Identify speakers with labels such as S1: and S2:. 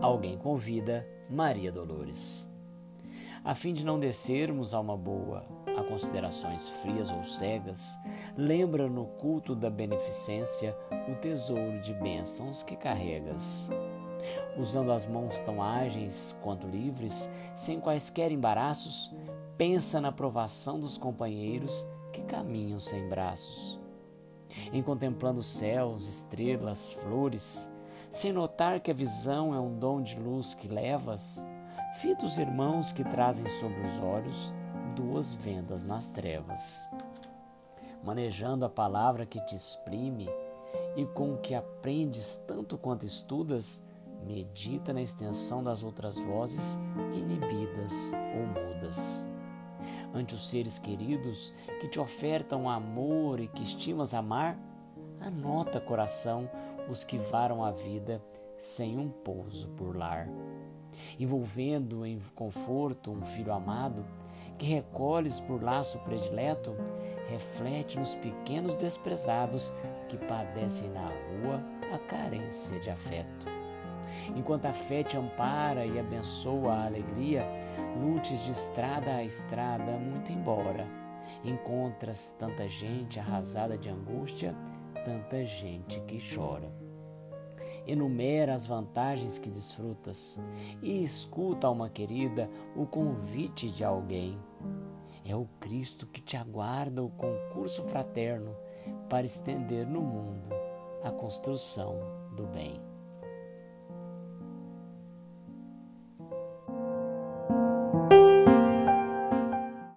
S1: Alguém convida Maria Dolores. A fim de não descermos a uma boa a considerações frias ou cegas, lembra no culto da beneficência o tesouro de bênçãos que carregas. Usando as mãos tão ágeis quanto livres, sem quaisquer embaraços, pensa na provação dos companheiros que caminham sem braços. Em contemplando céus, estrelas, flores, sem notar que a visão é um dom de luz que levas, fita os irmãos que trazem sobre os olhos duas vendas nas trevas. Manejando a palavra que te exprime e com que aprendes tanto quanto estudas, medita na extensão das outras vozes inibidas ou mudas. Ante os seres queridos que te ofertam amor e que estimas amar, anota, coração, os que varam a vida sem um pouso por lar. Envolvendo em conforto um filho amado, que recolhes por laço predileto, reflete nos pequenos desprezados que padecem na rua a carência de afeto. Enquanto a fé te ampara e abençoa a alegria, lutes de estrada a estrada, muito embora. Encontras tanta gente arrasada de angústia, tanta gente que chora. Enumera as vantagens que desfrutas e escuta, alma querida, o convite de alguém. É o Cristo que te aguarda o concurso fraterno para estender no mundo a construção do bem.